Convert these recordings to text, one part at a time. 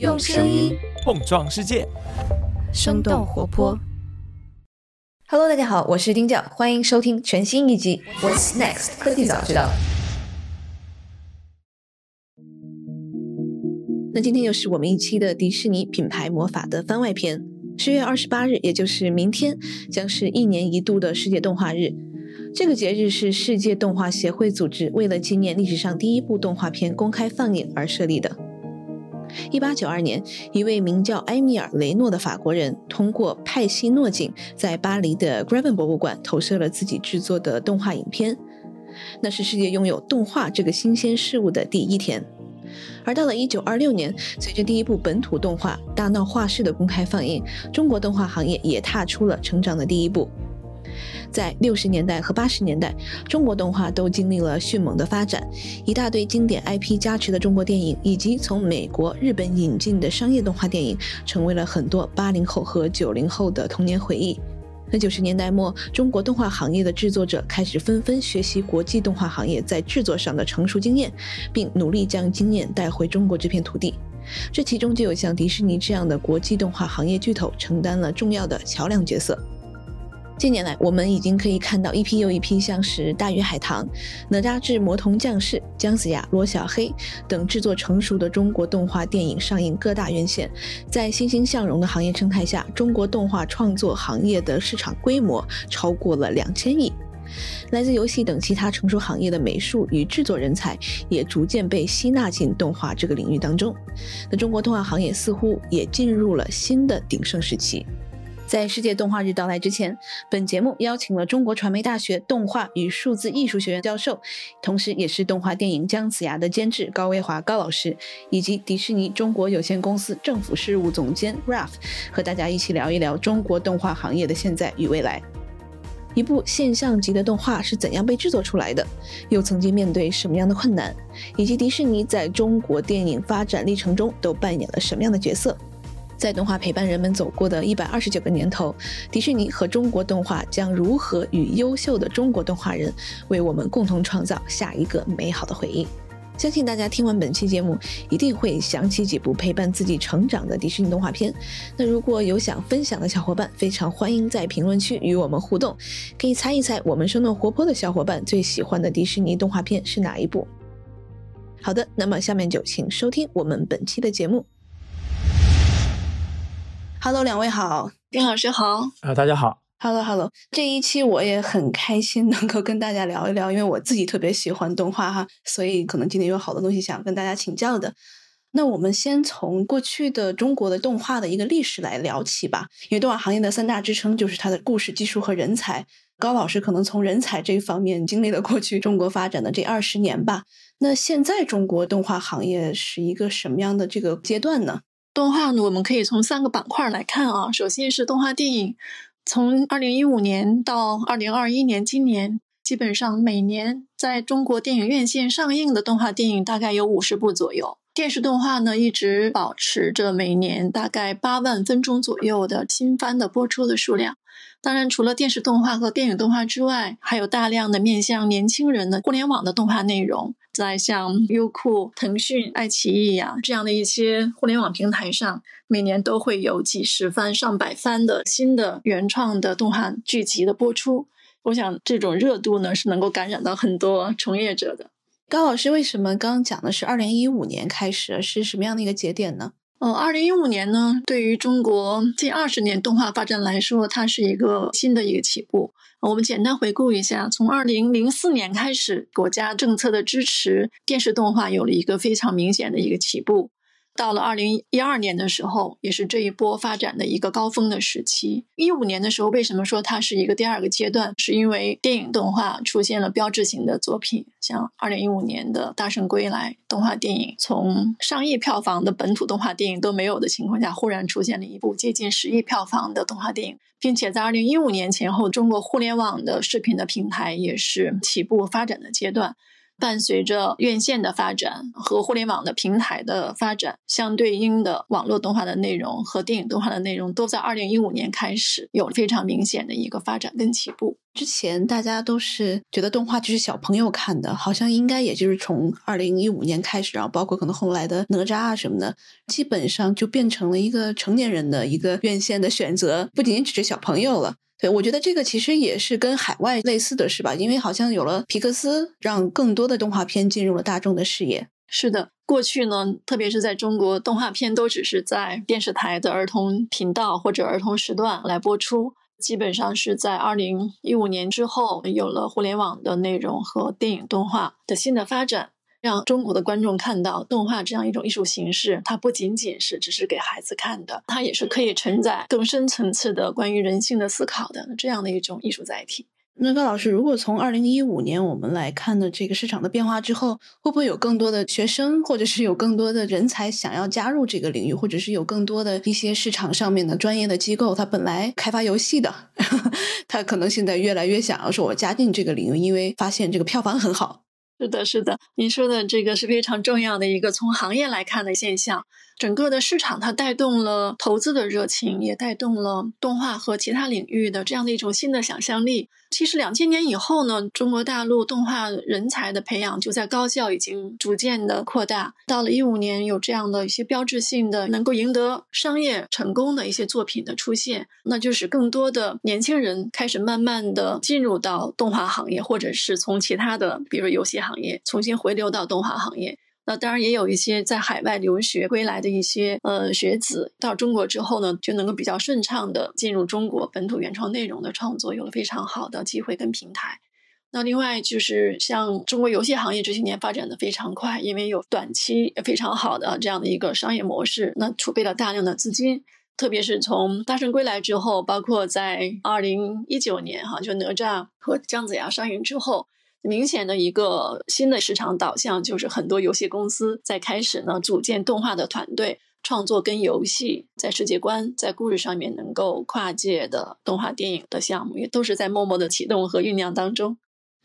用声音碰撞世界，生动活泼。Hello，大家好，我是丁教，欢迎收听全新一集《What's Next 科技早知道》。那今天又是我们一期的迪士尼品牌魔法的番外篇。十月二十八日，也就是明天，将是一年一度的世界动画日。这个节日是世界动画协会组织为了纪念历史上第一部动画片公开放映而设立的。一八九二年，一位名叫埃米尔·雷诺的法国人，通过派西诺镜在巴黎的 Graven 博物馆投射了自己制作的动画影片。那是世界拥有动画这个新鲜事物的第一天。而到了一九二六年，随着第一部本土动画《大闹画室》的公开放映，中国动画行业也踏出了成长的第一步。在六十年代和八十年代，中国动画都经历了迅猛的发展，一大堆经典 IP 加持的中国电影，以及从美国、日本引进的商业动画电影，成为了很多八零后和九零后的童年回忆。那九十年代末，中国动画行业的制作者开始纷纷学习国际动画行业在制作上的成熟经验，并努力将经验带回中国这片土地。这其中就有像迪士尼这样的国际动画行业巨头承担了重要的桥梁角色。近年来，我们已经可以看到一批又一批像是《大鱼海棠》《哪吒之魔童降世》《姜子牙》《罗小黑》等制作成熟的中国动画电影上映各大院线。在欣欣向荣的行业生态下，中国动画创作行业的市场规模超过了两千亿。来自游戏等其他成熟行业的美术与制作人才也逐渐被吸纳进动画这个领域当中。那中国动画行业似乎也进入了新的鼎盛时期。在世界动画日到来之前，本节目邀请了中国传媒大学动画与数字艺术学院教授，同时也是动画电影《姜子牙》的监制高威华高老师，以及迪士尼中国有限公司政府事务总监 Ralph，和大家一起聊一聊中国动画行业的现在与未来。一部现象级的动画是怎样被制作出来的？又曾经面对什么样的困难？以及迪士尼在中国电影发展历程中都扮演了什么样的角色？在动画陪伴人们走过的一百二十九个年头，迪士尼和中国动画将如何与优秀的中国动画人为我们共同创造下一个美好的回忆？相信大家听完本期节目，一定会想起几部陪伴自己成长的迪士尼动画片。那如果有想分享的小伙伴，非常欢迎在评论区与我们互动，可以猜一猜我们生动活泼的小伙伴最喜欢的迪士尼动画片是哪一部？好的，那么下面就请收听我们本期的节目。Hello，两位好，丁老师好，啊，大家好，Hello，Hello，这一期我也很开心能够跟大家聊一聊，因为我自己特别喜欢动画哈，所以可能今天有好多东西想跟大家请教的。那我们先从过去的中国的动画的一个历史来聊起吧，因为动画行业的三大支撑就是它的故事技术和人才。高老师可能从人才这一方面经历了过去中国发展的这二十年吧。那现在中国动画行业是一个什么样的这个阶段呢？动画呢，我们可以从三个板块来看啊。首先是动画电影，从二零一五年到二零二一年，今年基本上每年在中国电影院线上映的动画电影大概有五十部左右。电视动画呢，一直保持着每年大概八万分钟左右的新番的播出的数量。当然，除了电视动画和电影动画之外，还有大量的面向年轻人的互联网的动画内容，在像优酷、腾讯、爱奇艺呀这样的一些互联网平台上，每年都会有几十番、上百番的新的原创的动画剧集的播出。我想，这种热度呢，是能够感染到很多从业者的。高老师，为什么刚刚讲的是二零一五年开始，是什么样的一个节点呢？呃，二零一五年呢，对于中国近二十年动画发展来说，它是一个新的一个起步。我们简单回顾一下，从二零零四年开始，国家政策的支持，电视动画有了一个非常明显的一个起步。到了二零一二年的时候，也是这一波发展的一个高峰的时期。一五年的时候，为什么说它是一个第二个阶段？是因为电影动画出现了标志性的作品，像二零一五年的《大圣归来》动画电影，从上亿票房的本土动画电影都没有的情况下，忽然出现了一部接近十亿票房的动画电影，并且在二零一五年前后，中国互联网的视频的平台也是起步发展的阶段。伴随着院线的发展和互联网的平台的发展，相对应的网络动画的内容和电影动画的内容都在二零一五年开始有非常明显的一个发展跟起步。之前大家都是觉得动画就是小朋友看的，好像应该也就是从二零一五年开始，然后包括可能后来的哪吒啊什么的，基本上就变成了一个成年人的一个院线的选择，不仅仅只是小朋友了。对我觉得这个其实也是跟海外类似的是吧？因为好像有了皮克斯，让更多的动画片进入了大众的视野。是的，过去呢，特别是在中国，动画片都只是在电视台的儿童频道或者儿童时段来播出。基本上是在二零一五年之后，有了互联网的内容和电影动画的新的发展，让中国的观众看到动画这样一种艺术形式，它不仅仅是只是给孩子看的，它也是可以承载更深层次的关于人性的思考的这样的一种艺术载体。那高老师，如果从二零一五年我们来看的这个市场的变化之后，会不会有更多的学生，或者是有更多的人才想要加入这个领域，或者是有更多的一些市场上面的专业的机构，他本来开发游戏的，他可能现在越来越想要说，我加进这个领域，因为发现这个票房很好。是的，是的，您说的这个是非常重要的一个从行业来看的现象。整个的市场它带动了投资的热情，也带动了动画和其他领域的这样的一种新的想象力。其实两千年以后呢，中国大陆动画人才的培养就在高校已经逐渐的扩大。到了一五年，有这样的一些标志性的、能够赢得商业成功的一些作品的出现，那就是更多的年轻人开始慢慢的进入到动画行业，或者是从其他的，比如游戏行业重新回流到动画行业。那当然也有一些在海外留学归来的一些呃学子，到中国之后呢，就能够比较顺畅的进入中国本土原创内容的创作，有了非常好的机会跟平台。那另外就是像中国游戏行业这些年发展的非常快，因为有短期非常好的这样的一个商业模式，那储备了大量的资金，特别是从大圣归来之后，包括在二零一九年哈，就哪吒和姜子牙上映之后。明显的一个新的市场导向，就是很多游戏公司在开始呢组建动画的团队，创作跟游戏在世界观、在故事上面能够跨界的动画电影的项目，也都是在默默的启动和酝酿当中。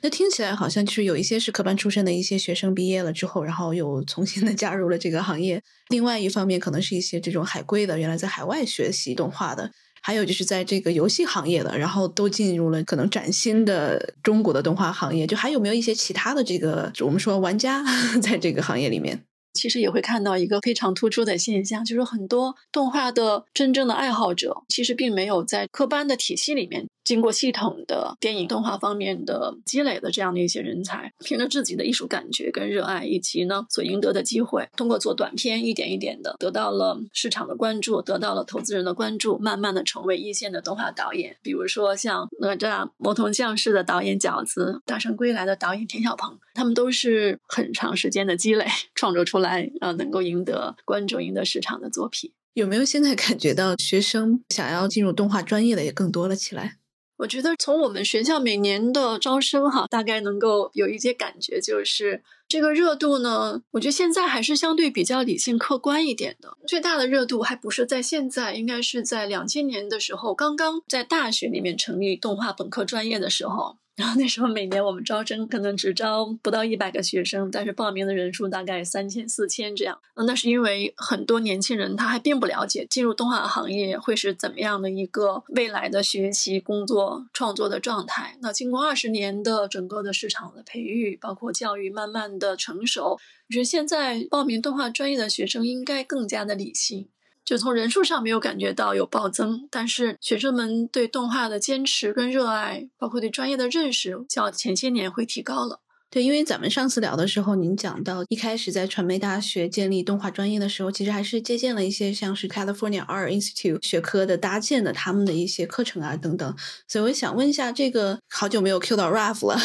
那听起来好像就是有一些是科班出身的一些学生毕业了之后，然后又重新的加入了这个行业；另外一方面，可能是一些这种海归的，原来在海外学习动画的。还有就是在这个游戏行业的，然后都进入了可能崭新的中国的动画行业。就还有没有一些其他的这个我们说玩家 在这个行业里面？其实也会看到一个非常突出的现象，就是很多动画的真正的爱好者，其实并没有在科班的体系里面。经过系统的电影动画方面的积累的这样的一些人才，凭着自己的艺术感觉跟热爱，以及呢所赢得的机会，通过做短片，一点一点的得到了市场的关注，得到了投资人的关注，慢慢的成为一线的动画导演。比如说像哪吒魔童降世的导演饺子，大圣归来的导演田小鹏，他们都是很长时间的积累创作出来，呃，能够赢得观众、赢得市场的作品。有没有现在感觉到学生想要进入动画专业的也更多了起来？我觉得从我们学校每年的招生哈，大概能够有一些感觉，就是这个热度呢，我觉得现在还是相对比较理性客观一点的。最大的热度还不是在现在，应该是在两千年的时候，刚刚在大学里面成立动画本科专业的时候。然后那时候每年我们招生可能只招不到一百个学生，但是报名的人数大概三千四千这样。那是因为很多年轻人他还并不了解进入动画行业会是怎么样的一个未来的学习、工作、创作的状态。那经过二十年的整个的市场的培育，包括教育慢慢的成熟，我觉得现在报名动画专业的学生应该更加的理性。就从人数上没有感觉到有暴增，但是学生们对动画的坚持跟热爱，包括对专业的认识，较前些年会提高了。对，因为咱们上次聊的时候，您讲到一开始在传媒大学建立动画专业的时候，其实还是借鉴了一些像是 California Art Institute 学科的搭建的他们的一些课程啊等等。所以我想问一下，这个好久没有 Q 到 Ralph 了，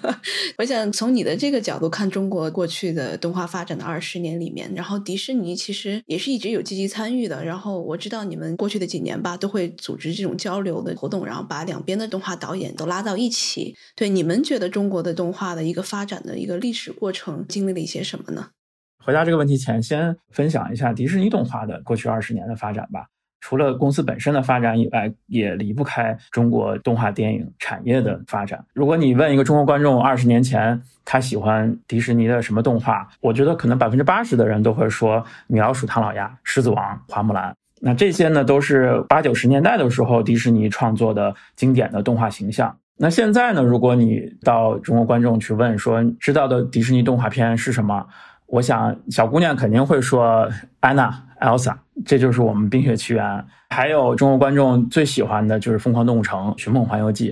我想从你的这个角度看中国过去的动画发展的二十年里面，然后迪士尼其实也是一直有积极参与的。然后我知道你们过去的几年吧，都会组织这种交流的活动，然后把两边的动画导演都拉到一起。对，你们觉得中国的动画的一个发展的一个历史过程经历了一些什么呢？回答这个问题前，先分享一下迪士尼动画的过去二十年的发展吧。除了公司本身的发展以外，也离不开中国动画电影产业的发展。如果你问一个中国观众二十年前他喜欢迪士尼的什么动画，我觉得可能百分之八十的人都会说《米老鼠、唐老鸭》《狮子王》《花木兰》。那这些呢，都是八九十年代的时候迪士尼创作的经典的动画形象。那现在呢，如果你到中国观众去问说知道的迪士尼动画片是什么，我想小姑娘肯定会说安娜、Elsa。这就是我们《冰雪奇缘》，还有中国观众最喜欢的就是《疯狂动物城》《寻梦环游记》，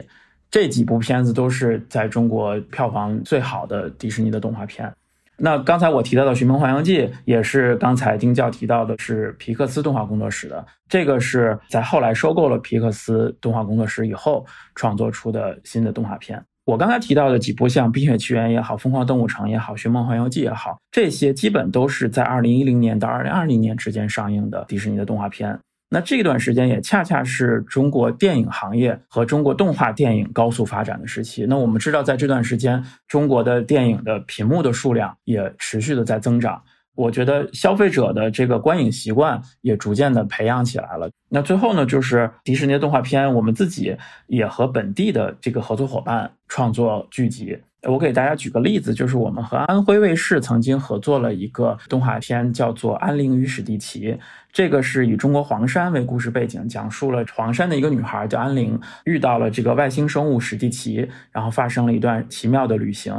这几部片子都是在中国票房最好的迪士尼的动画片。那刚才我提到的《寻梦环游记》也是刚才丁教提到的，是皮克斯动画工作室的。这个是在后来收购了皮克斯动画工作室以后创作出的新的动画片。我刚才提到的几部像《冰雪奇缘》也好，《疯狂动物城》也好，《寻梦环游记》也好，这些基本都是在二零一零年到二零二零年之间上映的迪士尼的动画片。那这段时间也恰恰是中国电影行业和中国动画电影高速发展的时期。那我们知道，在这段时间，中国的电影的屏幕的数量也持续的在增长。我觉得消费者的这个观影习惯也逐渐的培养起来了。那最后呢，就是迪士尼动画片，我们自己也和本地的这个合作伙伴创作剧集。我给大家举个例子，就是我们和安徽卫视曾经合作了一个动画片，叫做《安陵与史蒂奇》。这个是以中国黄山为故事背景，讲述了黄山的一个女孩叫安陵，遇到了这个外星生物史蒂奇，然后发生了一段奇妙的旅行。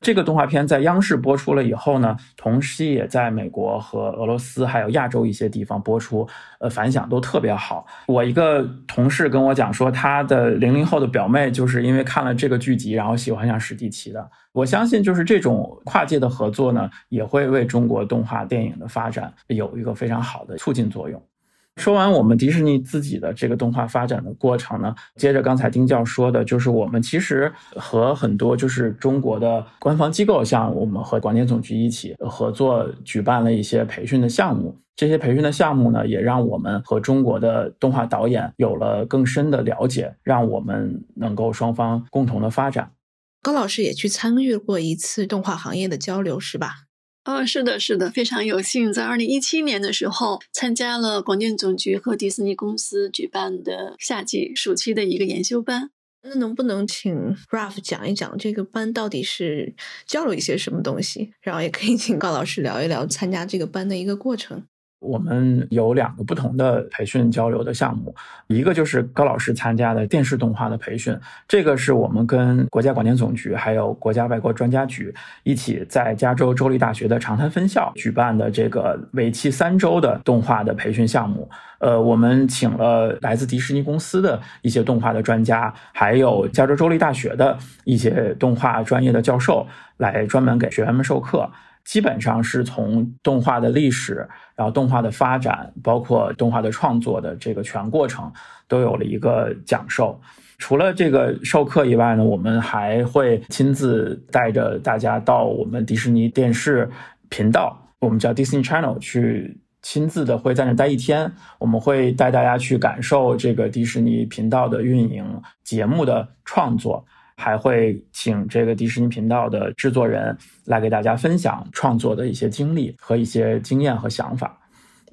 这个动画片在央视播出了以后呢，同时也在美国和俄罗斯还有亚洲一些地方播出，呃，反响都特别好。我一个同事跟我讲说，他的零零后的表妹就是因为看了这个剧集，然后喜欢上史蒂奇的。我相信，就是这种跨界的合作呢，也会为中国动画电影的发展有一个非常好的促进作用。说完我们迪士尼自己的这个动画发展的过程呢，接着刚才丁教授说的，就是我们其实和很多就是中国的官方机构，像我们和广电总局一起合作举办了一些培训的项目。这些培训的项目呢，也让我们和中国的动画导演有了更深的了解，让我们能够双方共同的发展。高老师也去参与过一次动画行业的交流，是吧？啊，是的，是的，非常有幸在二零一七年的时候参加了广电总局和迪士尼公司举办的夏季暑期的一个研修班。那能不能请 Ralph 讲一讲这个班到底是教了一些什么东西？然后也可以请高老师聊一聊参加这个班的一个过程。我们有两个不同的培训交流的项目，一个就是高老师参加的电视动画的培训，这个是我们跟国家广电总局还有国家外国专家局一起在加州州立大学的长滩分校举办的这个为期三周的动画的培训项目。呃，我们请了来自迪士尼公司的一些动画的专家，还有加州州立大学的一些动画专业的教授来专门给学员们授课。基本上是从动画的历史，然后动画的发展，包括动画的创作的这个全过程，都有了一个讲授。除了这个授课以外呢，我们还会亲自带着大家到我们迪士尼电视频道，我们叫 Disney Channel，去亲自的会在那待一天。我们会带大家去感受这个迪士尼频道的运营、节目的创作。还会请这个迪士尼频道的制作人来给大家分享创作的一些经历和一些经验和想法。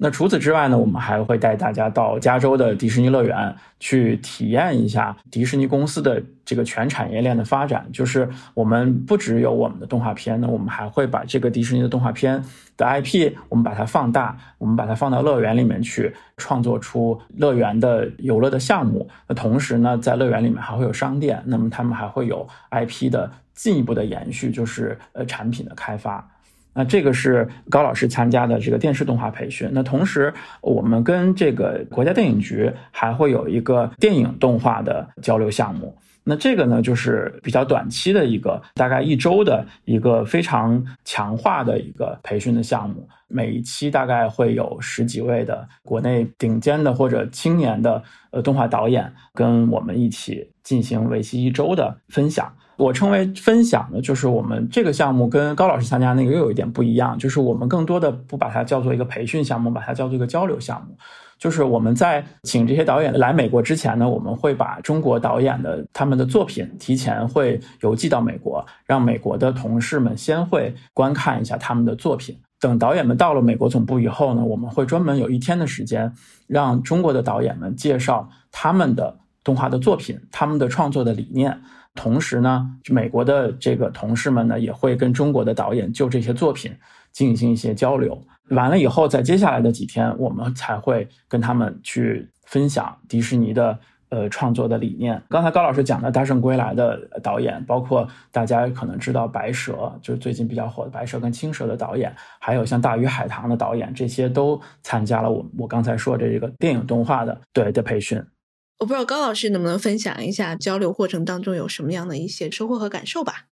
那除此之外呢，我们还会带大家到加州的迪士尼乐园去体验一下迪士尼公司的这个全产业链的发展。就是我们不只有我们的动画片，那我们还会把这个迪士尼的动画片的 IP，我们把它放大，我们把它放到乐园里面去，创作出乐园的游乐的项目。那同时呢，在乐园里面还会有商店，那么他们还会有 IP 的进一步的延续，就是呃产品的开发。那这个是高老师参加的这个电视动画培训。那同时，我们跟这个国家电影局还会有一个电影动画的交流项目。那这个呢，就是比较短期的一个，大概一周的一个非常强化的一个培训的项目。每一期大概会有十几位的国内顶尖的或者青年的呃动画导演跟我们一起进行为期一周的分享。我称为分享呢，就是我们这个项目跟高老师参加那个又有一点不一样，就是我们更多的不把它叫做一个培训项目，把它叫做一个交流项目。就是我们在请这些导演来美国之前呢，我们会把中国导演的他们的作品提前会邮寄到美国，让美国的同事们先会观看一下他们的作品。等导演们到了美国总部以后呢，我们会专门有一天的时间，让中国的导演们介绍他们的动画的作品，他们的创作的理念。同时呢，美国的这个同事们呢，也会跟中国的导演就这些作品进行一些交流。完了以后，在接下来的几天，我们才会跟他们去分享迪士尼的呃创作的理念。刚才高老师讲的《大圣归来》的导演，包括大家可能知道《白蛇》，就是最近比较火的《白蛇》跟《青蛇》的导演，还有像《大鱼海棠》的导演，这些都参加了我我刚才说的这个电影动画的对的培训。我不知道高老师能不能分享一下交流过程当中有什么样的一些收获和感受吧？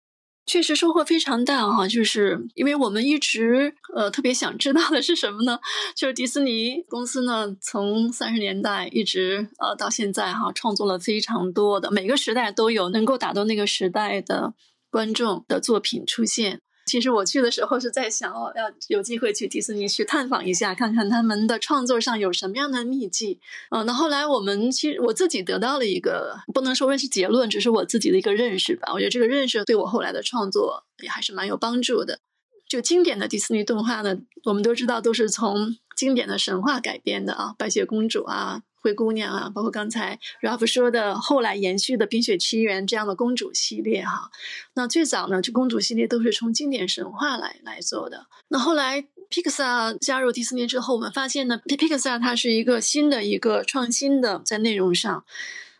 确实收获非常大哈，就是因为我们一直呃特别想知道的是什么呢？就是迪士尼公司呢，从三十年代一直呃到现在哈，创作了非常多的每个时代都有能够打动那个时代的观众的作品出现。其实我去的时候是在想哦，要有机会去迪士尼去探访一下，看看他们的创作上有什么样的秘籍。嗯，那后来我们其实我自己得到了一个不能说是结论，只是我自己的一个认识吧。我觉得这个认识对我后来的创作也还是蛮有帮助的。就经典的迪士尼动画呢，我们都知道都是从经典的神话改编的啊，白雪公主啊。灰姑娘啊，包括刚才 Ralph 说的，后来延续的《冰雪奇缘》这样的公主系列哈。那最早呢，这公主系列都是从经典神话来来做的。那后来 Pixar 加入迪士尼之后，我们发现呢，Pixar 它是一个新的一个创新的在内容上。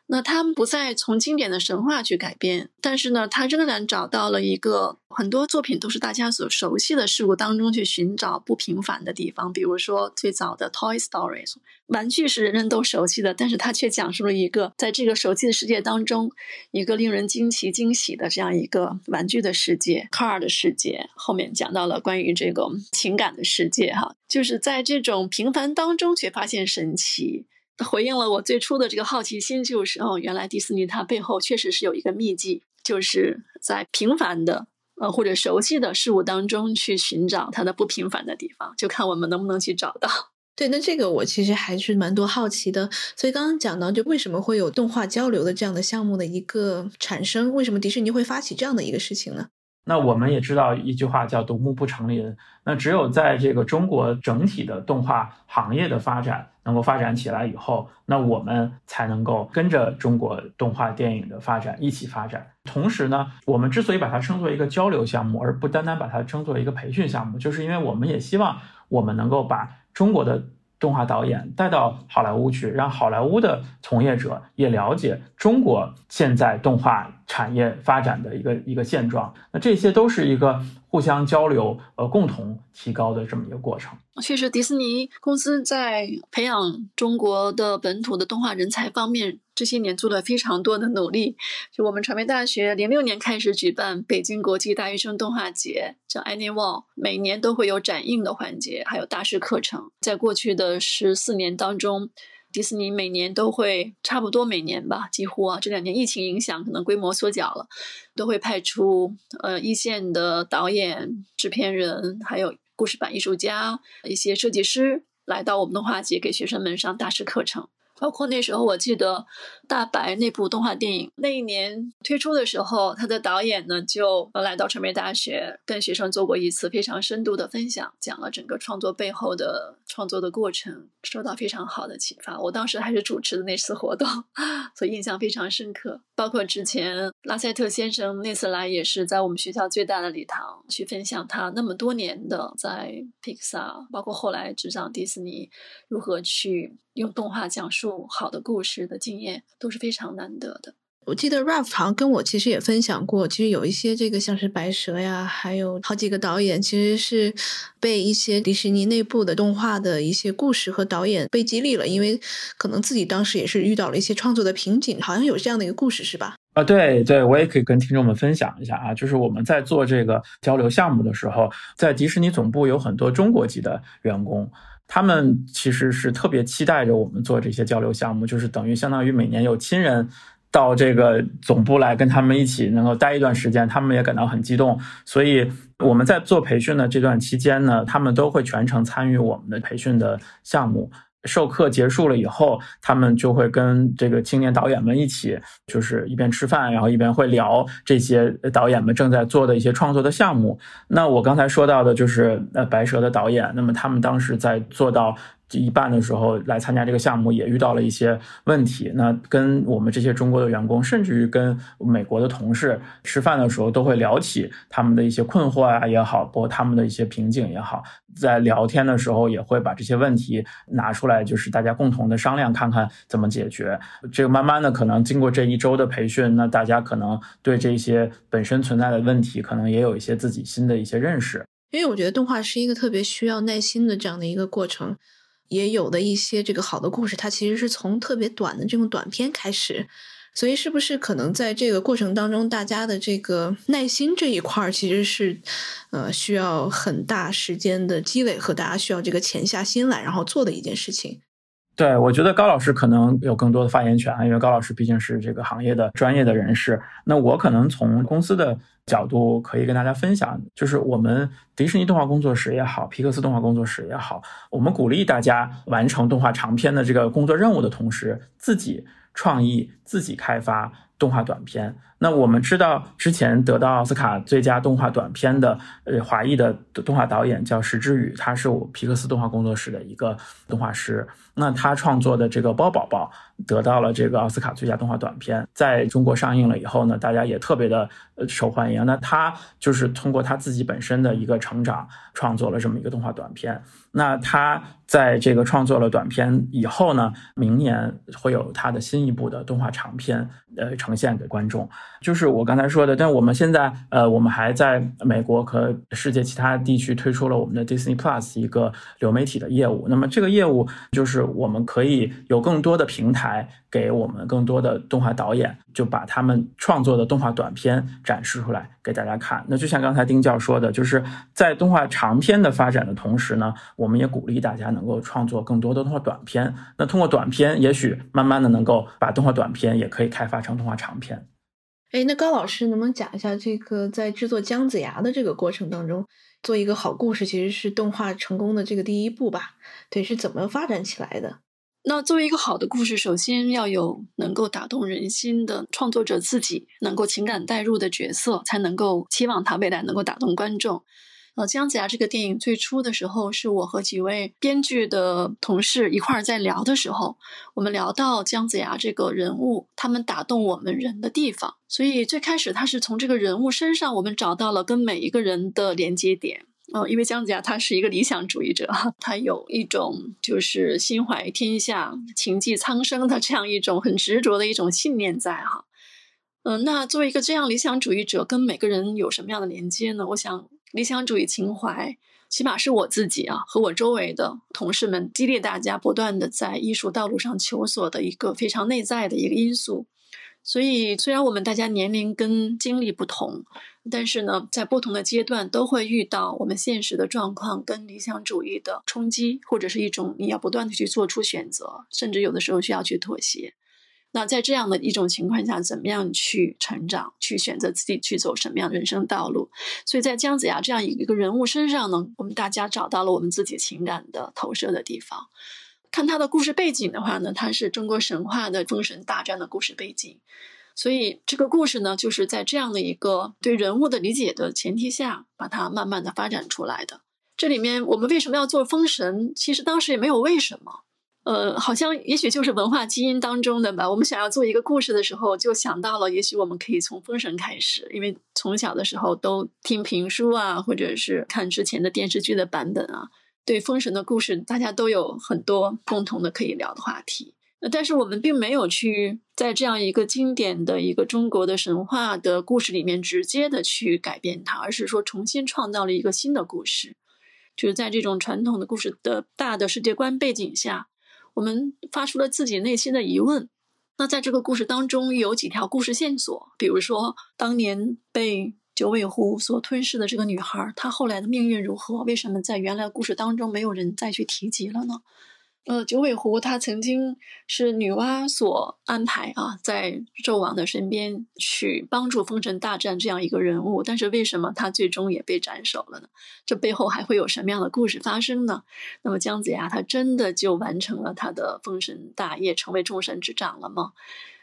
那他们不再从经典的神话去改编，但是呢，他仍然找到了一个很多作品都是大家所熟悉的事物当中去寻找不平凡的地方。比如说最早的 Toy Story，玩具是人人都熟悉的，但是他却讲述了一个在这个熟悉的世界当中，一个令人惊奇惊喜的这样一个玩具的世界，Car 的世界。后面讲到了关于这个情感的世界，哈，就是在这种平凡当中却发现神奇。回应了我最初的这个好奇心，就是哦，原来迪士尼它背后确实是有一个秘籍，就是在平凡的呃或者熟悉的事物当中去寻找它的不平凡的地方，就看我们能不能去找到。对，那这个我其实还是蛮多好奇的。所以刚刚讲到，就为什么会有动画交流的这样的项目的一个产生？为什么迪士尼会发起这样的一个事情呢？那我们也知道一句话叫“独木不成林”。那只有在这个中国整体的动画行业的发展能够发展起来以后，那我们才能够跟着中国动画电影的发展一起发展。同时呢，我们之所以把它称作一个交流项目，而不单单把它称作一个培训项目，就是因为我们也希望我们能够把中国的。动画导演带到好莱坞去，让好莱坞的从业者也了解中国现在动画产业发展的一个一个现状。那这些都是一个互相交流、呃，共同提高的这么一个过程。确实，迪士尼公司在培养中国的本土的动画人才方面。这些年做了非常多的努力，就我们传媒大学零六年开始举办北京国际大学生动画节，叫 Annual，每年都会有展映的环节，还有大师课程。在过去的十四年当中，迪士尼每年都会差不多每年吧，几乎啊这两年疫情影响可能规模缩小了，都会派出呃一线的导演、制片人，还有故事版艺术家、一些设计师来到我们的画集，给学生们上大师课程。包括那时候，我记得大白那部动画电影那一年推出的时候，他的导演呢就来到传媒大学，跟学生做过一次非常深度的分享，讲了整个创作背后的创作的过程，受到非常好的启发。我当时还是主持的那次活动，所以印象非常深刻。包括之前拉塞特先生那次来，也是在我们学校最大的礼堂去分享他那么多年的在 Pixar，包括后来执掌迪士尼如何去。用动画讲述好的故事的经验都是非常难得的。我记得 Ralph 好像跟我其实也分享过，其实有一些这个像是白蛇呀，还有好几个导演其实是被一些迪士尼内部的动画的一些故事和导演被激励了，因为可能自己当时也是遇到了一些创作的瓶颈，好像有这样的一个故事是吧？啊，对对，我也可以跟听众们分享一下啊，就是我们在做这个交流项目的时候，在迪士尼总部有很多中国籍的员工。他们其实是特别期待着我们做这些交流项目，就是等于相当于每年有亲人到这个总部来跟他们一起能够待一段时间，他们也感到很激动。所以我们在做培训的这段期间呢，他们都会全程参与我们的培训的项目。授课结束了以后，他们就会跟这个青年导演们一起，就是一边吃饭，然后一边会聊这些导演们正在做的一些创作的项目。那我刚才说到的就是呃白蛇的导演，那么他们当时在做到。一半的时候来参加这个项目，也遇到了一些问题。那跟我们这些中国的员工，甚至于跟美国的同事吃饭的时候，都会聊起他们的一些困惑啊也好，包括他们的一些瓶颈也好。在聊天的时候，也会把这些问题拿出来，就是大家共同的商量，看看怎么解决。这个慢慢的，可能经过这一周的培训，那大家可能对这些本身存在的问题，可能也有一些自己新的一些认识。因为我觉得动画是一个特别需要耐心的这样的一个过程。也有的一些这个好的故事，它其实是从特别短的这种短片开始，所以是不是可能在这个过程当中，大家的这个耐心这一块儿，其实是呃需要很大时间的积累和大家需要这个潜下心来然后做的一件事情。对，我觉得高老师可能有更多的发言权，因为高老师毕竟是这个行业的专业的人士。那我可能从公司的角度可以跟大家分享，就是我们迪士尼动画工作室也好，皮克斯动画工作室也好，我们鼓励大家完成动画长片的这个工作任务的同时，自己创意、自己开发动画短片。那我们知道，之前得到奥斯卡最佳动画短片的呃华裔的动画导演叫石之宇，他是我皮克斯动画工作室的一个动画师。那他创作的这个包宝宝得到了这个奥斯卡最佳动画短片，在中国上映了以后呢，大家也特别的受欢迎。那他就是通过他自己本身的一个成长，创作了这么一个动画短片。那他在这个创作了短片以后呢，明年会有他的新一部的动画长片，呃，呈现给观众。就是我刚才说的，但我们现在，呃，我们还在美国和世界其他地区推出了我们的 Disney Plus 一个流媒体的业务。那么这个业务就是我们可以有更多的平台给我们更多的动画导演，就把他们创作的动画短片展示出来给大家看。那就像刚才丁教授说的，就是在动画长片的发展的同时呢，我们也鼓励大家能够创作更多的动画短片。那通过短片，也许慢慢的能够把动画短片也可以开发成动画长片。哎，那高老师能不能讲一下这个在制作姜子牙的这个过程当中，做一个好故事其实是动画成功的这个第一步吧？对，是怎么发展起来的？那作为一个好的故事，首先要有能够打动人心的创作者自己，能够情感带入的角色，才能够期望他未来能够打动观众。呃，姜子牙这个电影最初的时候，是我和几位编剧的同事一块儿在聊的时候，我们聊到姜子牙这个人物，他们打动我们人的地方。所以最开始他是从这个人物身上，我们找到了跟每一个人的连接点。呃，因为姜子牙他是一个理想主义者，他有一种就是心怀天下、情系苍生的这样一种很执着的一种信念在哈。嗯，那作为一个这样理想主义者，跟每个人有什么样的连接呢？我想。理想主义情怀，起码是我自己啊，和我周围的同事们激励大家不断的在艺术道路上求索的一个非常内在的一个因素。所以，虽然我们大家年龄跟经历不同，但是呢，在不同的阶段都会遇到我们现实的状况跟理想主义的冲击，或者是一种你要不断的去做出选择，甚至有的时候需要去妥协。那在这样的一种情况下，怎么样去成长，去选择自己去走什么样的人生道路？所以在姜子牙这样一个人物身上呢，我们大家找到了我们自己情感的投射的地方。看他的故事背景的话呢，他是中国神话的封神大战的故事背景，所以这个故事呢，就是在这样的一个对人物的理解的前提下，把它慢慢的发展出来的。这里面我们为什么要做封神？其实当时也没有为什么。呃，好像也许就是文化基因当中的吧。我们想要做一个故事的时候，就想到了，也许我们可以从封神开始，因为从小的时候都听评书啊，或者是看之前的电视剧的版本啊，对封神的故事，大家都有很多共同的可以聊的话题。但是我们并没有去在这样一个经典的一个中国的神话的故事里面直接的去改变它，而是说重新创造了一个新的故事，就是在这种传统的故事的大的世界观背景下。我们发出了自己内心的疑问。那在这个故事当中，有几条故事线索，比如说当年被九尾狐所吞噬的这个女孩，她后来的命运如何？为什么在原来的故事当中没有人再去提及了呢？呃，九尾狐它曾经是女娲所安排啊，在纣王的身边去帮助封神大战这样一个人物，但是为什么他最终也被斩首了呢？这背后还会有什么样的故事发生呢？那么姜子牙他真的就完成了他的封神大业，成为众神之长了吗？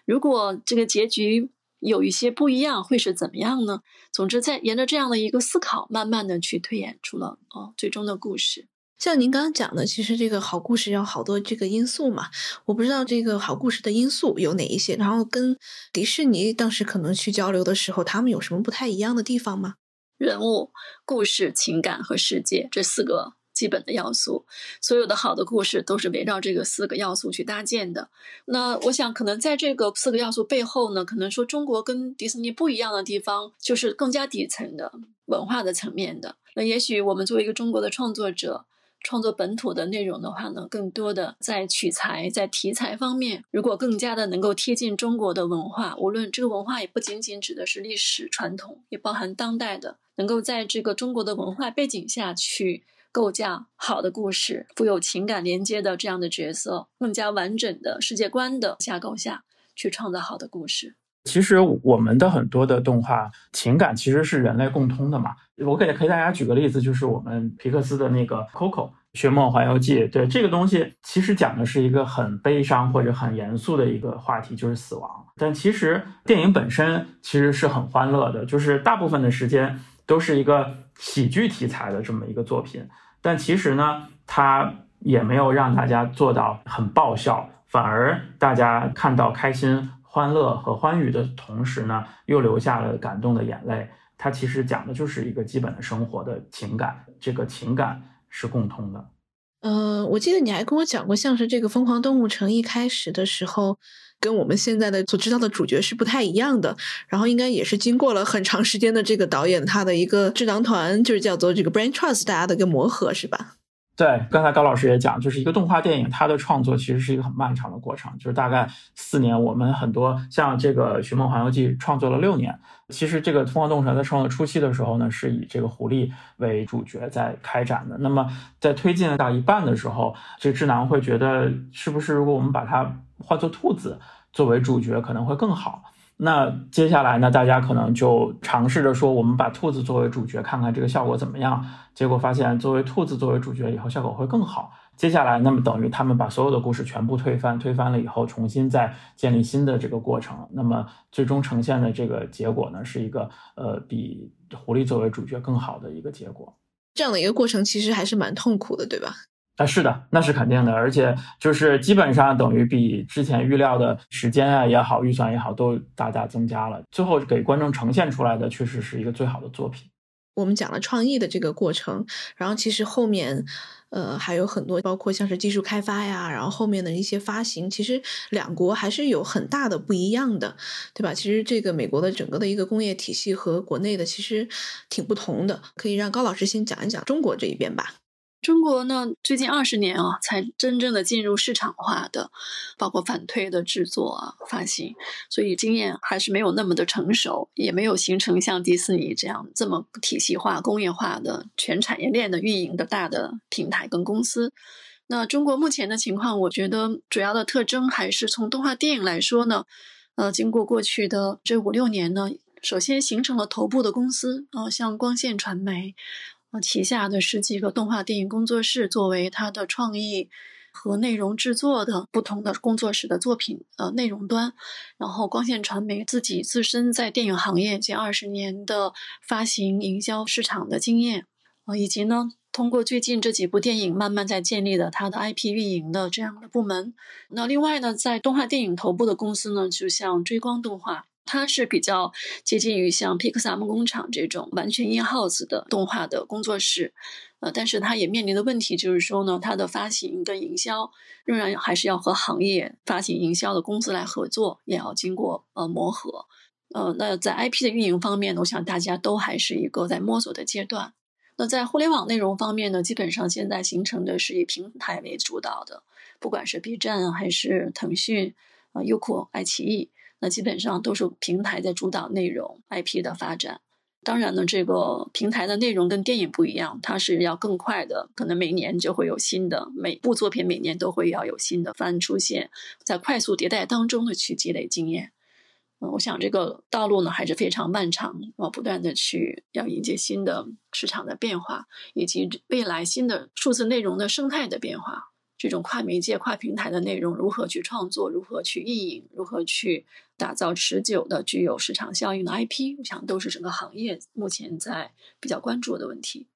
如果这个结局有一些不一样，会是怎么样呢？总之，在沿着这样的一个思考，慢慢的去推演出了哦最终的故事。像您刚刚讲的，其实这个好故事要好多这个因素嘛，我不知道这个好故事的因素有哪一些，然后跟迪士尼当时可能去交流的时候，他们有什么不太一样的地方吗？人物、故事、情感和世界这四个基本的要素，所有的好的故事都是围绕这个四个要素去搭建的。那我想，可能在这个四个要素背后呢，可能说中国跟迪士尼不一样的地方，就是更加底层的文化的层面的。那也许我们作为一个中国的创作者。创作本土的内容的话呢，更多的在取材、在题材方面，如果更加的能够贴近中国的文化，无论这个文化也不仅仅指的是历史传统，也包含当代的，能够在这个中国的文化背景下去构架好的故事，富有情感连接的这样的角色，更加完整的世界观的架构下去创造好的故事。其实我们的很多的动画情感其实是人类共通的嘛。我给可以大家举个例子，就是我们皮克斯的那个《Coco》《寻梦环游记》。对这个东西，其实讲的是一个很悲伤或者很严肃的一个话题，就是死亡。但其实电影本身其实是很欢乐的，就是大部分的时间都是一个喜剧题材的这么一个作品。但其实呢，它也没有让大家做到很爆笑，反而大家看到开心。欢乐和欢愉的同时呢，又流下了感动的眼泪。它其实讲的就是一个基本的生活的情感，这个情感是共通的。呃，我记得你还跟我讲过，像是这个《疯狂动物城》一开始的时候，跟我们现在的所知道的主角是不太一样的。然后应该也是经过了很长时间的这个导演他的一个智囊团，就是叫做这个 Brain Trust，大家的一个磨合，是吧？对，刚才高老师也讲，就是一个动画电影，它的创作其实是一个很漫长的过程，就是大概四年。我们很多像这个《寻梦环游记》创作了六年。其实这个《疯狂动物城》在创作初期的时候呢，是以这个狐狸为主角在开展的。那么在推进到一半的时候，这个智囊会觉得，是不是如果我们把它换作兔子作为主角，可能会更好？那接下来呢？大家可能就尝试着说，我们把兔子作为主角，看看这个效果怎么样。结果发现，作为兔子作为主角以后，效果会更好。接下来，那么等于他们把所有的故事全部推翻，推翻了以后，重新再建立新的这个过程。那么最终呈现的这个结果呢，是一个呃比狐狸作为主角更好的一个结果。这样的一个过程其实还是蛮痛苦的，对吧？啊，是的，那是肯定的，而且就是基本上等于比之前预料的时间啊也好，预算也好，都大大增加了。最后给观众呈现出来的，确实是一个最好的作品。我们讲了创意的这个过程，然后其实后面，呃，还有很多，包括像是技术开发呀，然后后面的一些发行，其实两国还是有很大的不一样的，对吧？其实这个美国的整个的一个工业体系和国内的其实挺不同的。可以让高老师先讲一讲中国这一边吧。中国呢，最近二十年啊，才真正的进入市场化的，包括反推的制作啊、发行，所以经验还是没有那么的成熟，也没有形成像迪士尼这样这么体系化、工业化的全产业链的运营的大的平台跟公司。那中国目前的情况，我觉得主要的特征还是从动画电影来说呢，呃，经过过去的这五六年呢，首先形成了头部的公司啊，像光线传媒。啊，旗下的十几个动画电影工作室作为它的创意和内容制作的不同的工作室的作品，呃，内容端，然后光线传媒自己自身在电影行业近二十年的发行、营销、市场的经验，啊，以及呢，通过最近这几部电影慢慢在建立的它的 IP 运营的这样的部门。那另外呢，在动画电影头部的公司呢，就像追光动画。它是比较接近于像皮克萨梦工厂这种完全 in house 的动画的工作室，呃，但是它也面临的问题就是说呢，它的发行跟营销仍然还是要和行业发行营销的公司来合作，也要经过呃磨合，呃，那在 IP 的运营方面呢，我想大家都还是一个在摸索的阶段。那在互联网内容方面呢，基本上现在形成的是以平台为主导的，不管是 B 站还是腾讯、啊优酷、爱奇艺。那基本上都是平台在主导内容 IP 的发展，当然呢，这个平台的内容跟电影不一样，它是要更快的，可能每年就会有新的，每部作品每年都会要有新的番出现，在快速迭代当中的去积累经验。嗯，我想这个道路呢还是非常漫长，我不断的去要迎接新的市场的变化，以及未来新的数字内容的生态的变化。这种跨媒介、跨平台的内容如何去创作，如何去运营，如何去打造持久的、具有市场效应的 IP，我想都是整个行业目前在比较关注的问题。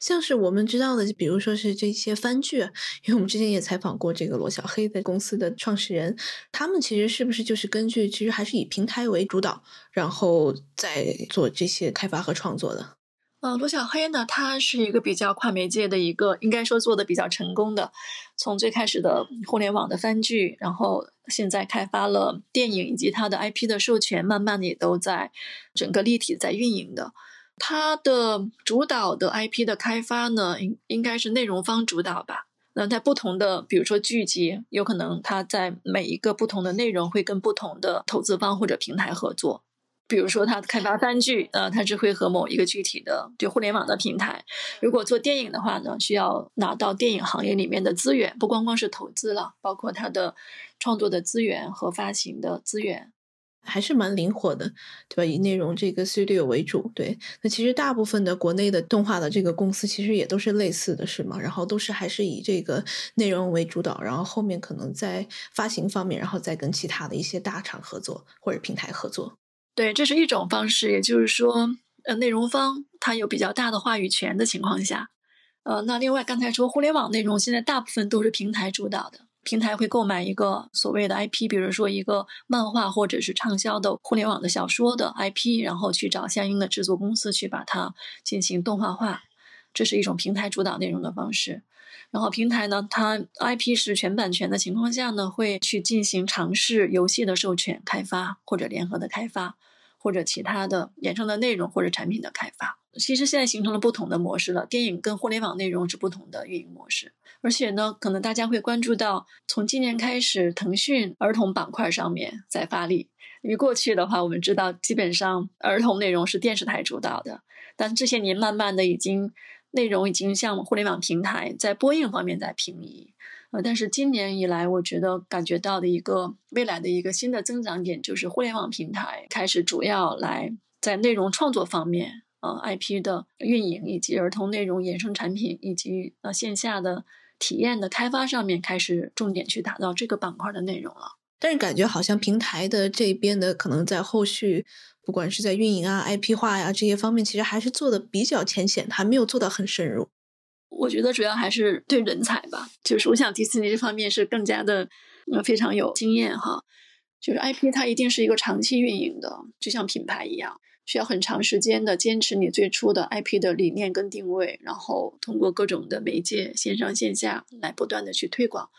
像是我们知道的，比如说是这些番剧，因为我们之前也采访过这个罗小黑的公司的创始人，他们其实是不是就是根据其实还是以平台为主导，然后再做这些开发和创作的？呃，罗小黑呢，他是一个比较跨媒介的一个，应该说做的比较成功的。从最开始的互联网的番剧，然后现在开发了电影以及他的 IP 的授权，慢慢的也都在整个立体在运营的。他的主导的 IP 的开发呢，应应该是内容方主导吧？那在不同的，比如说剧集，有可能他在每一个不同的内容会跟不同的投资方或者平台合作。比如说，他开发番剧，呃，他是会和某一个具体的就互联网的平台。如果做电影的话呢，需要拿到电影行业里面的资源，不光光是投资了，包括他的创作的资源和发行的资源，还是蛮灵活的，对吧？以内容这个 studio 为主，对。那其实大部分的国内的动画的这个公司，其实也都是类似的，是吗？然后都是还是以这个内容为主导，然后后面可能在发行方面，然后再跟其他的一些大厂合作或者平台合作。对，这是一种方式，也就是说，呃，内容方它有比较大的话语权的情况下，呃，那另外刚才说互联网内容现在大部分都是平台主导的，平台会购买一个所谓的 IP，比如说一个漫画或者是畅销的互联网的小说的 IP，然后去找相应的制作公司去把它进行动画化，这是一种平台主导内容的方式。然后平台呢，它 IP 是全版权的情况下呢，会去进行尝试游戏的授权开发或者联合的开发，或者其他的衍生的内容或者产品的开发。其实现在形成了不同的模式了，电影跟互联网内容是不同的运营模式。而且呢，可能大家会关注到，从今年开始，腾讯儿童板块上面在发力。与过去的话，我们知道基本上儿童内容是电视台主导的，但这些年慢慢的已经。内容已经向互联网平台在播映方面在平移，呃，但是今年以来，我觉得感觉到的一个未来的一个新的增长点，就是互联网平台开始主要来在内容创作方面，呃，IP 的运营以及儿童内容衍生产品以及呃线下的体验的开发上面，开始重点去打造这个板块的内容了。但是感觉好像平台的这边的可能在后续。不管是在运营啊、IP 化呀这些方面，其实还是做的比较浅显，还没有做到很深入。我觉得主要还是对人才吧，就是我想迪士尼这方面是更加的呃非常有经验哈。就是 IP 它一定是一个长期运营的，就像品牌一样，需要很长时间的坚持你最初的 IP 的理念跟定位，然后通过各种的媒介，线上线下来不断的去推广。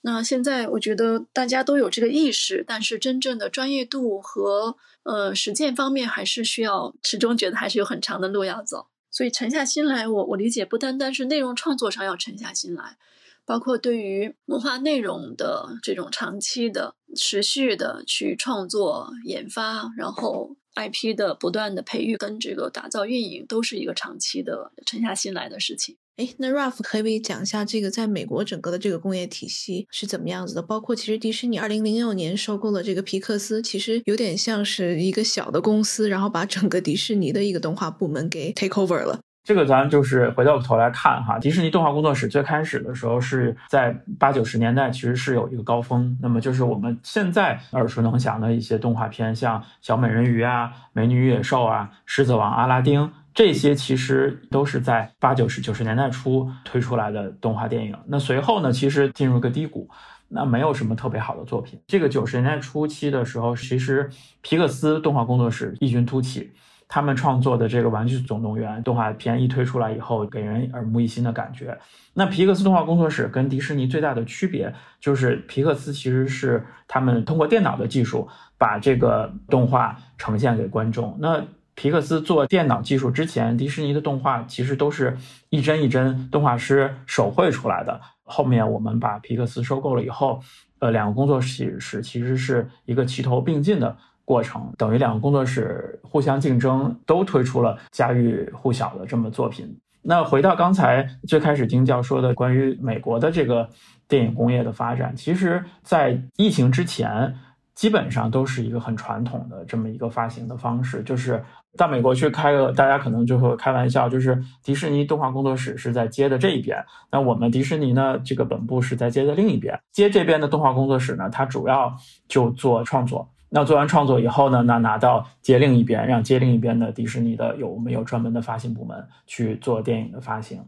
那现在我觉得大家都有这个意识，但是真正的专业度和呃实践方面还是需要，始终觉得还是有很长的路要走。所以沉下心来，我我理解不单单是内容创作上要沉下心来，包括对于文化内容的这种长期的、持续的去创作、研发，然后 IP 的不断的培育跟这个打造、运营，都是一个长期的沉下心来的事情。哎，那 Ralph 可以讲一下这个在美国整个的这个工业体系是怎么样子的？包括其实迪士尼二零零六年收购了这个皮克斯，其实有点像是一个小的公司，然后把整个迪士尼的一个动画部门给 take over 了。这个咱就是回到头来看哈，迪士尼动画工作室最开始的时候是在八九十年代，其实是有一个高峰。那么就是我们现在耳熟能详的一些动画片，像小美人鱼啊、美女与野兽啊、狮子王、阿拉丁。这些其实都是在八九十九十年代初推出来的动画电影。那随后呢，其实进入一个低谷，那没有什么特别好的作品。这个九十年代初期的时候，其实皮克斯动画工作室异军突起，他们创作的这个《玩具总动员》动画片一推出来以后，给人耳目一新的感觉。那皮克斯动画工作室跟迪士尼最大的区别就是，皮克斯其实是他们通过电脑的技术把这个动画呈现给观众。那皮克斯做电脑技术之前，迪士尼的动画其实都是一帧一帧动画师手绘出来的。后面我们把皮克斯收购了以后，呃，两个工作室其实是一个齐头并进的过程，等于两个工作室互相竞争，都推出了家喻户晓的这么作品。那回到刚才最开始丁教说的关于美国的这个电影工业的发展，其实，在疫情之前，基本上都是一个很传统的这么一个发行的方式，就是到美国去开个，大家可能就会开玩笑，就是迪士尼动画工作室是在街的这一边，那我们迪士尼呢，这个本部是在街的另一边，街这边的动画工作室呢，它主要就做创作。那做完创作以后呢，那拿到街另一边，让街另一边的迪士尼的有我们有专门的发行部门去做电影的发行，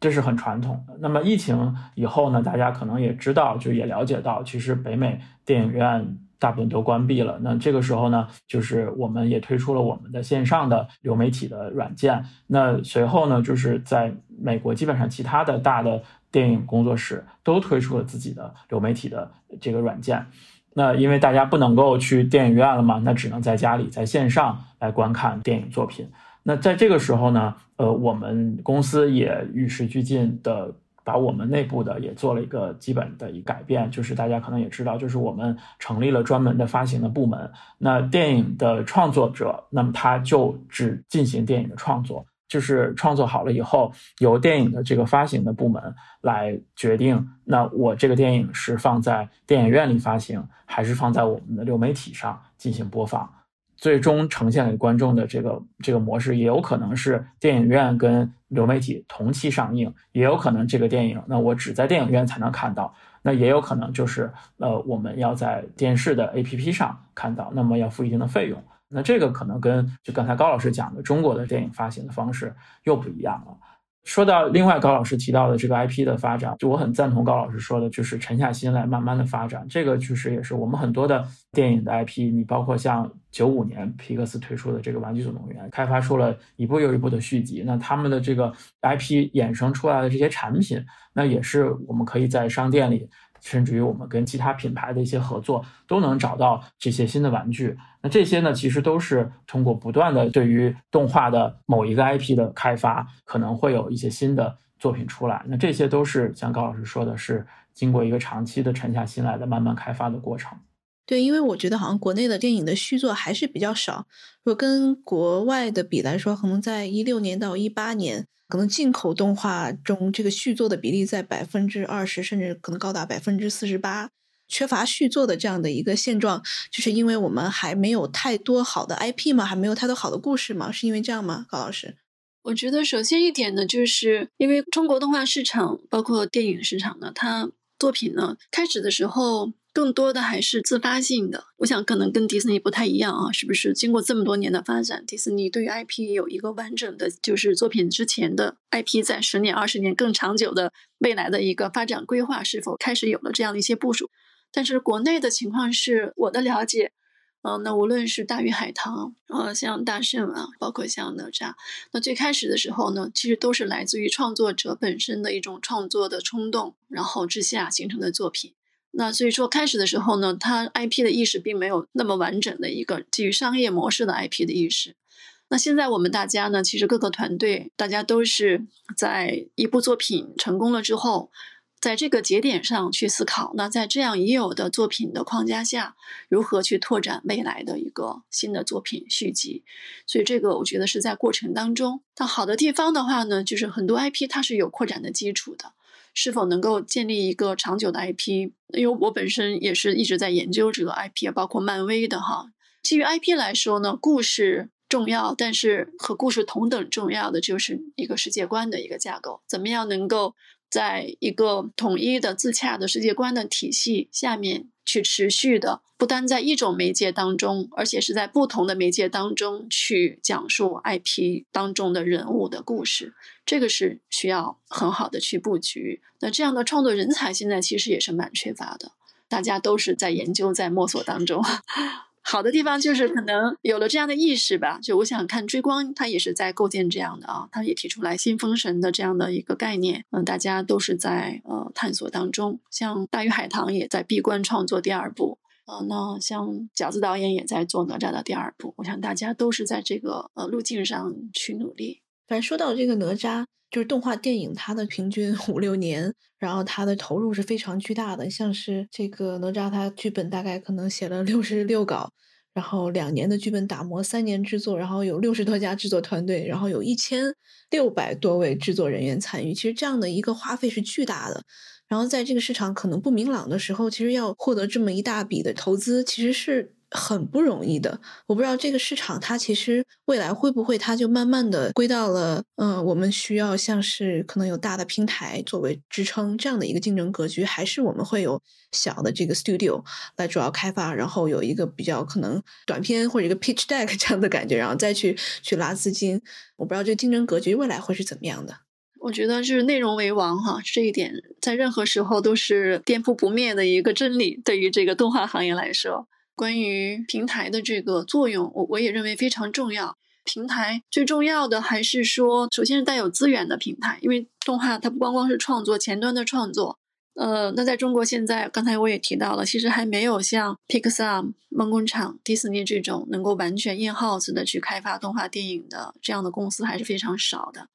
这是很传统的。那么疫情以后呢，大家可能也知道，就也了解到，其实北美电影院大部分都关闭了。那这个时候呢，就是我们也推出了我们的线上的流媒体的软件。那随后呢，就是在美国基本上其他的大的电影工作室都推出了自己的流媒体的这个软件。那因为大家不能够去电影院了嘛，那只能在家里在线上来观看电影作品。那在这个时候呢，呃，我们公司也与时俱进的把我们内部的也做了一个基本的一改变，就是大家可能也知道，就是我们成立了专门的发行的部门。那电影的创作者，那么他就只进行电影的创作。就是创作好了以后，由电影的这个发行的部门来决定，那我这个电影是放在电影院里发行，还是放在我们的流媒体上进行播放？最终呈现给观众的这个这个模式，也有可能是电影院跟流媒体同期上映，也有可能这个电影那我只在电影院才能看到，那也有可能就是呃我们要在电视的 APP 上看到，那么要付一定的费用。那这个可能跟就刚才高老师讲的中国的电影发行的方式又不一样了。说到另外高老师提到的这个 IP 的发展，就我很赞同高老师说的，就是沉下心来慢慢的发展。这个确实也是我们很多的电影的 IP，你包括像九五年皮克斯推出的这个《玩具总动员》，开发出了一部又一部的续集。那他们的这个 IP 衍生出来的这些产品，那也是我们可以在商店里。甚至于我们跟其他品牌的一些合作，都能找到这些新的玩具。那这些呢，其实都是通过不断的对于动画的某一个 IP 的开发，可能会有一些新的作品出来。那这些都是像高老师说的，是经过一个长期的沉下心来的慢慢开发的过程。对，因为我觉得好像国内的电影的续作还是比较少，如果跟国外的比来说，可能在一六年到一八年。可能进口动画中这个续作的比例在百分之二十，甚至可能高达百分之四十八，缺乏续作的这样的一个现状，就是因为我们还没有太多好的 IP 嘛？还没有太多好的故事嘛？是因为这样吗？高老师，我觉得首先一点呢，就是因为中国动画市场，包括电影市场呢，它作品呢开始的时候。更多的还是自发性的，我想可能跟迪士尼不太一样啊，是不是？经过这么多年的发展，迪士尼对于 IP 有一个完整的，就是作品之前的 IP 在十年、二十年更长久的未来的一个发展规划，是否开始有了这样的一些部署？但是国内的情况是，我的了解，嗯，那无论是大鱼海棠，呃，像大圣啊，包括像哪吒，那最开始的时候呢，其实都是来自于创作者本身的一种创作的冲动，然后之下形成的作品。那所以说，开始的时候呢，它 IP 的意识并没有那么完整的一个基于商业模式的 IP 的意识。那现在我们大家呢，其实各个团队大家都是在一部作品成功了之后，在这个节点上去思考，那在这样已有的作品的框架下，如何去拓展未来的一个新的作品续集。所以这个我觉得是在过程当中，它好的地方的话呢，就是很多 IP 它是有扩展的基础的。是否能够建立一个长久的 IP？因为我本身也是一直在研究这个 IP 包括漫威的哈。基于 IP 来说呢，故事重要，但是和故事同等重要的就是一个世界观的一个架构。怎么样能够在一个统一的自洽的世界观的体系下面？去持续的，不单在一种媒介当中，而且是在不同的媒介当中去讲述 IP 当中的人物的故事，这个是需要很好的去布局。那这样的创作人才现在其实也是蛮缺乏的，大家都是在研究、在摸索当中。好的地方就是可能有了这样的意识吧，就我想看追光，它也是在构建这样的啊，它也提出来新封神的这样的一个概念，嗯，大家都是在呃探索当中，像大鱼海棠也在闭关创作第二部，呃，那像饺子导演也在做哪吒的第二部，我想大家都是在这个呃路径上去努力。反正说到这个哪吒。就是动画电影，它的平均 五六年，然后它的投入是非常巨大的。像是这个哪吒，它剧本大概可能写了六十六稿，然后两年的剧本打磨，三年制作，然后有六十多家制作团队，然后有一千六百多位制作人员参与。其实这样的一个花费是巨大的。然后在这个市场可能不明朗的时候，其实要获得这么一大笔的投资，其实是。很不容易的，我不知道这个市场它其实未来会不会它就慢慢的归到了，嗯，我们需要像是可能有大的平台作为支撑这样的一个竞争格局，还是我们会有小的这个 studio 来主要开发，然后有一个比较可能短片或者一个 pitch deck 这样的感觉，然后再去去拉资金，我不知道这个竞争格局未来会是怎么样的。我觉得就是内容为王哈，这一点在任何时候都是颠覆不灭的一个真理，对于这个动画行业来说。关于平台的这个作用，我我也认为非常重要。平台最重要的还是说，首先是带有资源的平台，因为动画它不光光是创作前端的创作。呃，那在中国现在，刚才我也提到了，其实还没有像 Pixar 梦工厂、迪士尼这种能够完全 in house 的去开发动画电影的这样的公司还是非常少的。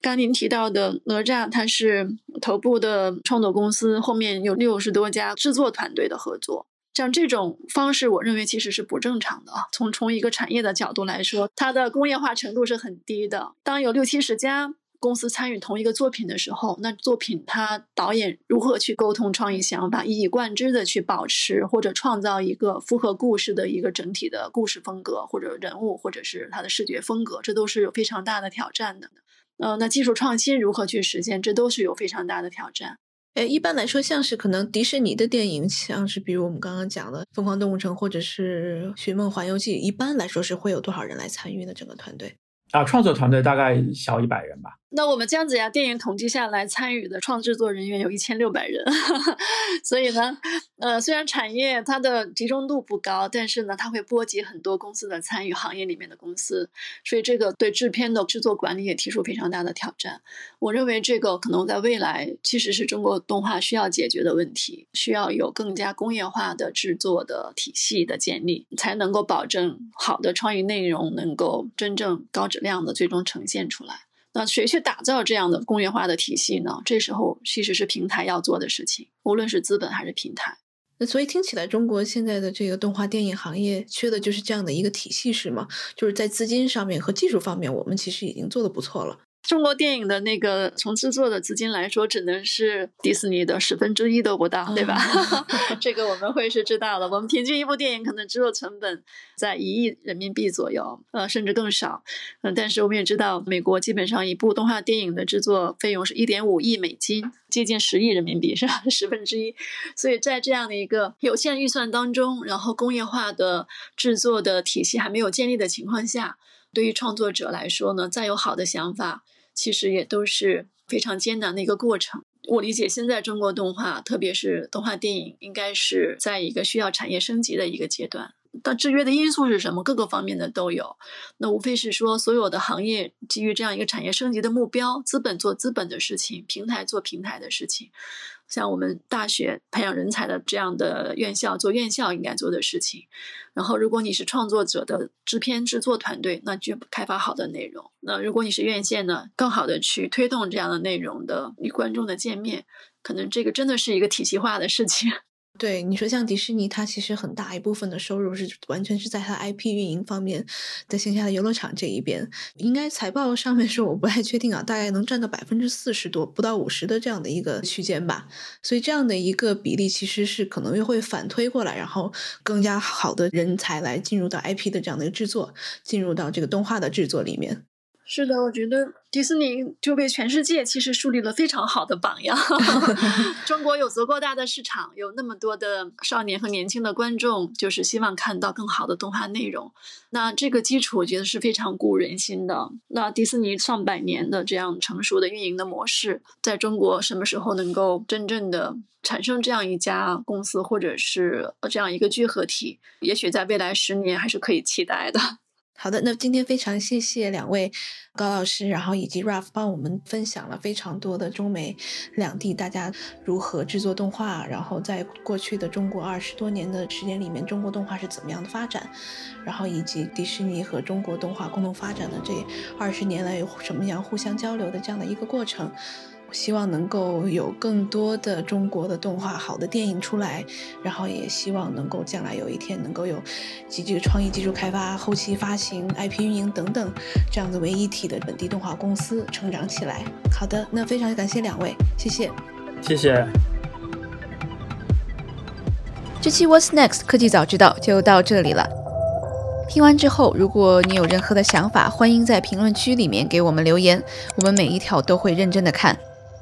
刚您提到的哪吒，它是头部的创作公司，后面有六十多家制作团队的合作。像这种方式，我认为其实是不正常的啊。从从一个产业的角度来说，它的工业化程度是很低的。当有六七十家公司参与同一个作品的时候，那作品它导演如何去沟通创意想法，一以贯之的去保持或者创造一个符合故事的一个整体的故事风格，或者人物，或者是它的视觉风格，这都是有非常大的挑战的。呃，那技术创新如何去实现，这都是有非常大的挑战。哎，一般来说，像是可能迪士尼的电影，像是比如我们刚刚讲的《疯狂动物城》或者是《寻梦环游记》，一般来说是会有多少人来参与呢？整个团队？啊，创作团队大概小一百人吧。那我们姜子牙，电影统计下来，参与的创制作人员有一千六百人，所以呢，呃，虽然产业它的集中度不高，但是呢，它会波及很多公司的参与，行业里面的公司，所以这个对制片的制作管理也提出非常大的挑战。我认为这个可能在未来其实是中国动画需要解决的问题，需要有更加工业化的制作的体系的建立，才能够保证好的创意内容能够真正高质量的最终呈现出来。那谁去打造这样的工业化的体系呢？这时候其实是平台要做的事情，无论是资本还是平台。那所以听起来，中国现在的这个动画电影行业缺的就是这样的一个体系，是吗？就是在资金上面和技术方面，我们其实已经做的不错了。中国电影的那个从制作的资金来说，只能是迪士尼的十分之一都不到，对吧？这个我们会是知道的。我们平均一部电影可能制作成本在一亿人民币左右，呃，甚至更少。嗯，但是我们也知道，美国基本上一部动画电影的制作费用是一点五亿美金，接近十亿人民币，是吧？十分之一。所以在这样的一个有限预算当中，然后工业化的制作的体系还没有建立的情况下。对于创作者来说呢，再有好的想法，其实也都是非常艰难的一个过程。我理解，现在中国动画，特别是动画电影，应该是在一个需要产业升级的一个阶段。但制约的因素是什么？各个方面的都有。那无非是说，所有的行业基于这样一个产业升级的目标，资本做资本的事情，平台做平台的事情。像我们大学培养人才的这样的院校做院校应该做的事情，然后如果你是创作者的制片制作团队，那就开发好的内容；那如果你是院线呢，更好的去推动这样的内容的与观众的见面，可能这个真的是一个体系化的事情。对你说，像迪士尼，它其实很大一部分的收入是完全是在它 IP 运营方面，在线下的游乐场这一边。应该财报上面说，我不太确定啊，大概能占到百分之四十多，不到五十的这样的一个区间吧。所以这样的一个比例，其实是可能又会反推过来，然后更加好的人才来进入到 IP 的这样的一个制作，进入到这个动画的制作里面。是的，我觉得迪士尼就为全世界其实树立了非常好的榜样。中国有足够大的市场，有那么多的少年和年轻的观众，就是希望看到更好的动画内容。那这个基础我觉得是非常鼓舞人心的。那迪士尼上百年的这样成熟的运营的模式，在中国什么时候能够真正的产生这样一家公司，或者是这样一个聚合体？也许在未来十年还是可以期待的。好的，那今天非常谢谢两位高老师，然后以及 Ralph 帮我们分享了非常多的中美两地大家如何制作动画，然后在过去的中国二十多年的时间里面，中国动画是怎么样的发展，然后以及迪士尼和中国动画共同发展的这二十年来有什么样互相交流的这样的一个过程。希望能够有更多的中国的动画好的电影出来，然后也希望能够将来有一天能够有集这个创意技术开发、后期发行、IP 运营等等这样子为一体的本地动画公司成长起来。好的，那非常感谢两位，谢谢，谢谢。这期 What's Next 科技早知道就到这里了。听完之后，如果你有任何的想法，欢迎在评论区里面给我们留言，我们每一条都会认真的看。